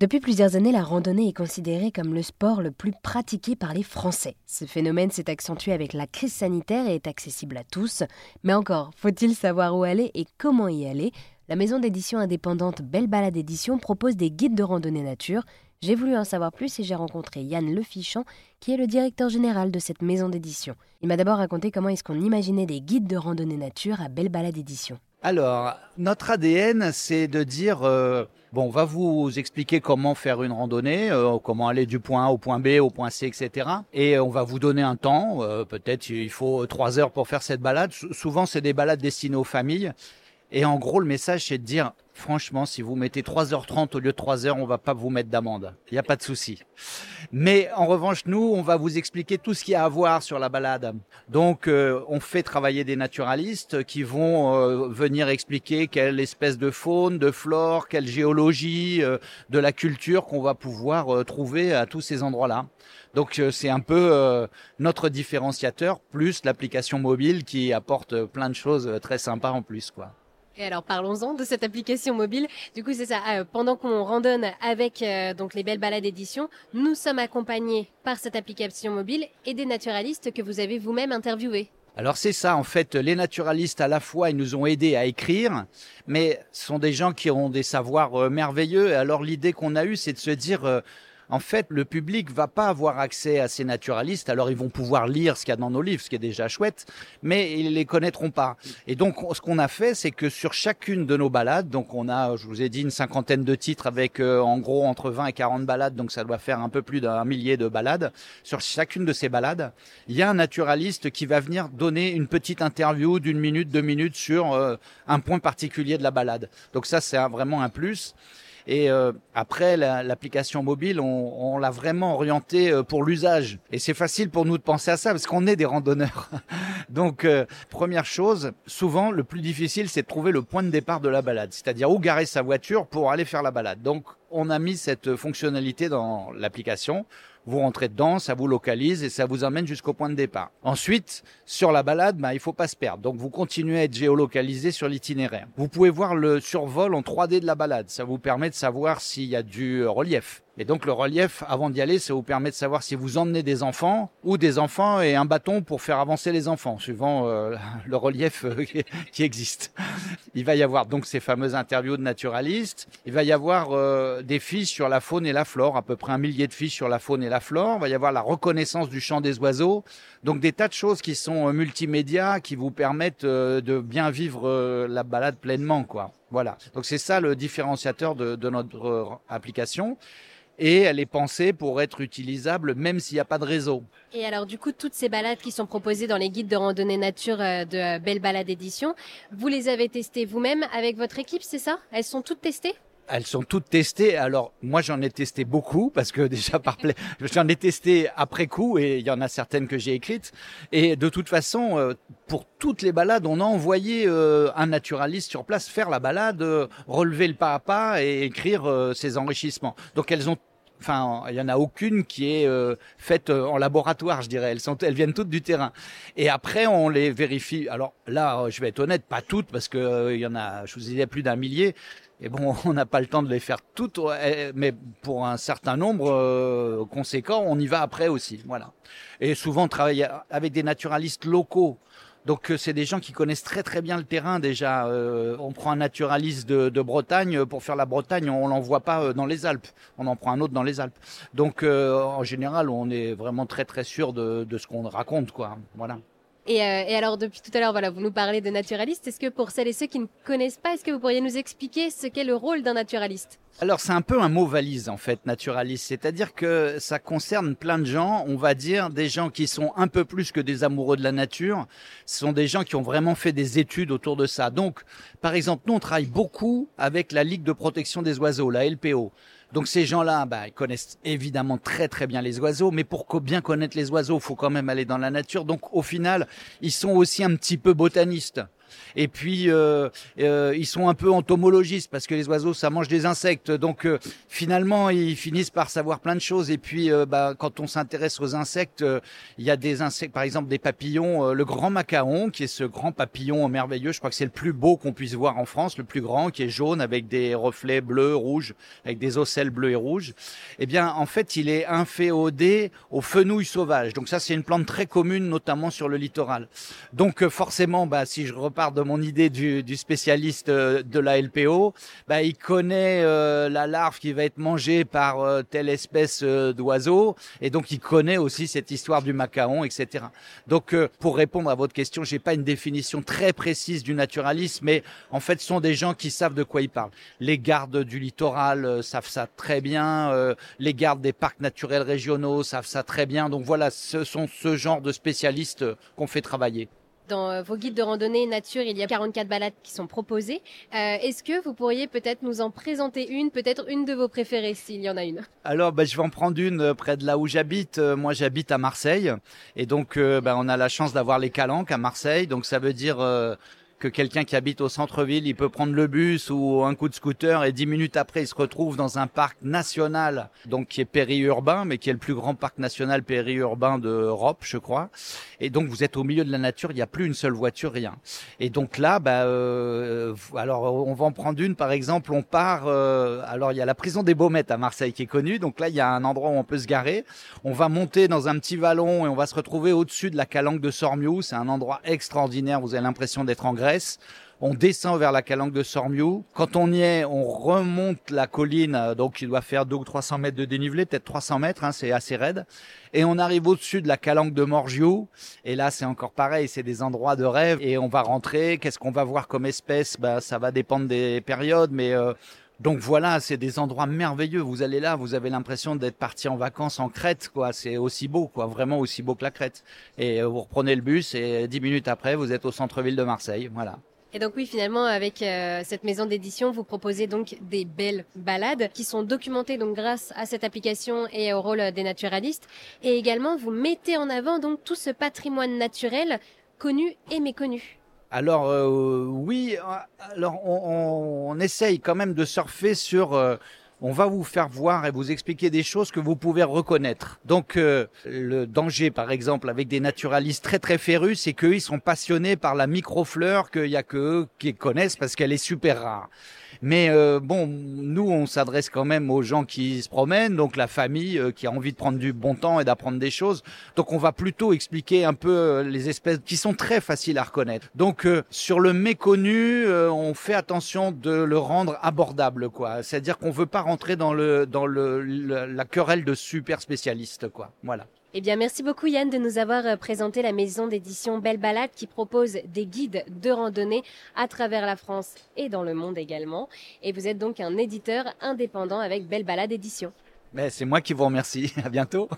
Depuis plusieurs années, la randonnée est considérée comme le sport le plus pratiqué par les Français. Ce phénomène s'est accentué avec la crise sanitaire et est accessible à tous. Mais encore, faut-il savoir où aller et comment y aller? La maison d'édition indépendante Belle Balade Édition propose des guides de randonnée nature. J'ai voulu en savoir plus et j'ai rencontré Yann Lefichon, qui est le directeur général de cette maison d'édition. Il m'a d'abord raconté comment est-ce qu'on imaginait des guides de randonnée nature à Belle Balade Édition. Alors, notre ADN, c'est de dire, euh, bon, on va vous expliquer comment faire une randonnée, euh, comment aller du point A au point B, au point C, etc. Et on va vous donner un temps, euh, peut-être il faut trois heures pour faire cette balade. souvent, c'est des balades destinées aux familles. Et en gros, le message, c'est de dire, franchement, si vous mettez 3h30 au lieu de 3h, on va pas vous mettre d'amende. Il n'y a pas de souci. Mais en revanche, nous, on va vous expliquer tout ce qu'il y a à voir sur la balade. Donc, euh, on fait travailler des naturalistes qui vont euh, venir expliquer quelle espèce de faune, de flore, quelle géologie, euh, de la culture qu'on va pouvoir trouver à tous ces endroits-là. Donc c'est un peu notre différenciateur, plus l'application mobile qui apporte plein de choses très sympas en plus, quoi. Et alors parlons-en de cette application mobile. Du coup, c'est ça. Euh, pendant qu'on randonne avec euh, donc les belles balades édition, nous sommes accompagnés par cette application mobile et des naturalistes que vous avez vous-même interviewés. Alors c'est ça, en fait, les naturalistes à la fois, ils nous ont aidés à écrire, mais ce sont des gens qui ont des savoirs euh, merveilleux. Alors l'idée qu'on a eue, c'est de se dire, en fait, le public va pas avoir accès à ces naturalistes. Alors, ils vont pouvoir lire ce qu'il y a dans nos livres, ce qui est déjà chouette, mais ils les connaîtront pas. Et donc, ce qu'on a fait, c'est que sur chacune de nos balades, donc on a, je vous ai dit, une cinquantaine de titres avec euh, en gros entre 20 et 40 balades, donc ça doit faire un peu plus d'un millier de balades. Sur chacune de ces balades, il y a un naturaliste qui va venir donner une petite interview d'une minute, deux minutes sur euh, un point particulier de la balade. Donc ça, c'est vraiment un plus. Et euh, après, l'application mobile, on, on l'a vraiment orientée euh, pour l'usage. Et c'est facile pour nous de penser à ça parce qu'on est des randonneurs. Donc, euh, première chose, souvent, le plus difficile, c'est de trouver le point de départ de la balade, c'est-à-dire où garer sa voiture pour aller faire la balade. Donc, on a mis cette fonctionnalité dans l'application vous rentrez dedans, ça vous localise et ça vous emmène jusqu'au point de départ. Ensuite, sur la balade, bah, il faut pas se perdre. Donc vous continuez à être géolocalisé sur l'itinéraire. Vous pouvez voir le survol en 3D de la balade. Ça vous permet de savoir s'il y a du relief. Et donc le relief, avant d'y aller, ça vous permet de savoir si vous emmenez des enfants ou des enfants et un bâton pour faire avancer les enfants, suivant euh, le relief euh, qui existe. Il va y avoir donc ces fameuses interviews de naturalistes. Il va y avoir euh, des fiches sur la faune et la flore, à peu près un millier de fiches sur la faune et la flore. Il va y avoir la reconnaissance du chant des oiseaux. Donc des tas de choses qui sont multimédia, qui vous permettent de bien vivre la balade pleinement, quoi. Voilà. Donc c'est ça le différenciateur de, de notre application et elle est pensée pour être utilisable même s'il n'y a pas de réseau. Et alors du coup, toutes ces balades qui sont proposées dans les guides de randonnée nature euh, de Belle Balade Édition, vous les avez testées vous-même avec votre équipe, c'est ça? Elles sont toutes testées? Elles sont toutes testées. Alors moi j'en ai testé beaucoup parce que déjà par j'en ai testé après coup et il y en a certaines que j'ai écrites. Et de toute façon, euh, pour toutes les balades, on a envoyé euh, un naturaliste sur place faire la balade, relever le pas à pas et écrire ses enrichissements. Donc elles ont Enfin, il y en a aucune qui est euh, faite euh, en laboratoire, je dirais. Elles sont, elles viennent toutes du terrain. Et après, on les vérifie. Alors là, je vais être honnête, pas toutes, parce que euh, il y en a, je vous disais, plus d'un millier. Et bon, on n'a pas le temps de les faire toutes, mais pour un certain nombre conséquent, on y va après aussi. Voilà. Et souvent, on travaille avec des naturalistes locaux donc euh, c'est des gens qui connaissent très très bien le terrain déjà. Euh, on prend un naturaliste de, Bretagne pour faire la Bretagne, on l'envoie pas euh, dans les Alpes. On en prend un autre dans les Alpes. Donc en général, on est vraiment très très sûr de, de ce qu'on raconte, quoi. Voilà. Euh, et, alors, depuis tout à l'heure, voilà, vous nous parlez de naturaliste. Est-ce que pour celles et ceux qui ne connaissent pas, est-ce que vous pourriez nous expliquer ce qu'est le rôle d'un naturaliste? Alors c'est un peu un mot valise en fait, naturaliste. C'est-à-dire que ça concerne plein de gens, on va dire des gens qui sont un peu plus que des amoureux de la nature. Ce sont des gens qui ont vraiment fait des études autour de ça. Donc, par exemple, nous on travaille beaucoup avec la Ligue de protection des oiseaux, la LPO. Donc ces gens-là, bah, ils connaissent évidemment très très bien les oiseaux, mais pour bien connaître les oiseaux, il faut quand même aller dans la nature. Donc au final, ils sont aussi un petit peu botanistes. Et puis euh, euh, ils sont un peu entomologistes parce que les oiseaux ça mange des insectes, donc euh, finalement ils finissent par savoir plein de choses. Et puis bah, quand on s'intéresse aux insectes, il y a des insectes, par exemple des papillons, le grand macaon qui est ce grand papillon merveilleux. Je crois que c'est le plus beau qu'on puisse voir en France, le plus grand, qui est jaune avec des reflets bleus, rouges, avec des ocelles bleus et rouges. Eh bien en fait il est inféodé aux fenouilles sauvages. Donc ça c'est une plante très commune, notamment sur le littoral. Donc forcément, bah, si je repars de mon idée du, spécialiste euh, de la LPO, bah, il connaît euh, la larve qui va être mangée par euh, telle espèce d'oiseau, et donc il connaît aussi cette histoire du macaon, etc. Donc, pour répondre à votre question, j'ai pas une définition très précise du naturalisme, mais en fait, ce sont des gens qui savent de quoi ils parlent. Les gardes du littoral savent ça très bien, les gardes des parcs naturels régionaux savent ça très bien. Donc voilà, ce sont ce genre de spécialistes qu'on fait travailler. Dans euh, vos guides de randonnée nature, il y a 44 balades qui sont proposées. Euh, est-ce que vous pourriez peut-être nous en présenter une, peut-être une de vos préférées, s'il y en a une? Alors, bah, je vais en prendre une euh, près de là où j'habite. Moi, j'habite à Marseille. Et donc, bah, on a la chance d'avoir les calanques à Marseille. Donc, ça veut dire que quelqu'un qui habite au centre-ville, il peut prendre le bus ou un coup de scooter et dix minutes après, il se retrouve dans un parc national, donc qui est périurbain, mais qui est le plus grand parc national périurbain d'Europe, je crois. Et donc vous êtes au milieu de la nature, il n'y a plus une seule voiture, rien. Et donc là, bah, euh, alors on va en prendre une, par exemple, on part. Euh, alors il y a la prison des Baumettes à Marseille qui est connue, donc là il y a un endroit où on peut se garer. On va monter dans un petit vallon et on va se retrouver au-dessus de la calanque de Sormiou. C'est un endroit extraordinaire. Vous avez l'impression d'être en Grèce on descend vers la calanque de Sormiou. Quand on y est, on remonte la colline, euh, donc il doit faire 2 ou 300 mètres de dénivelé, peut-être 300 mètres, hein, c'est assez raide. Et on arrive au-dessus de la calanque de Morgiou. Et là, c'est encore pareil, c'est des endroits de rêve. Et on va rentrer. Qu'est-ce qu'on va voir comme espèce? Bah, Ça va dépendre des périodes, mais... Euh, donc voilà, c'est des endroits merveilleux. Vous allez là, vous avez l'impression d'être parti en vacances en Crète, quoi. C'est aussi beau, quoi. Vraiment aussi beau que la Crète. Et euh, vous reprenez le bus et dix minutes après, vous êtes au centre-ville de Marseille. Voilà. Et donc oui, finalement, avec euh, cette maison d'édition, vous proposez donc des belles balades qui sont documentées donc grâce à cette application et au rôle des naturalistes. Et également, vous mettez en avant donc tout ce patrimoine naturel connu et méconnu. Alors euh, oui, alors on, on, essaye quand même de surfer sur. Euh, on va vous faire voir et vous expliquer des choses que vous pouvez reconnaître. Donc euh, le danger, par exemple, avec des naturalistes très très férus, c'est qu'eux ils sont passionnés par la microfleur qu'il y a que eux qui connaissent parce qu'elle est super rare. Mais euh, bon, nous, on s'adresse quand même aux gens qui se promènent, donc la famille euh, qui a envie de prendre du bon temps et d'apprendre des choses. Donc on va plutôt expliquer un peu euh, les espèces qui sont très faciles à reconnaître. Donc sur le méconnu, on fait attention de le rendre abordable, quoi. C'est-à-dire qu'on veut pas rentrer dans le dans le, la querelle de super spécialistes, quoi. Voilà. Eh bien, merci beaucoup Yann de nous avoir euh, présenté la maison d'édition Belle Balade qui propose des guides de randonnée à travers la France et dans le monde également. Et vous êtes donc un éditeur indépendant avec Belle Balade Édition. Mais c'est moi qui vous remercie. À bientôt.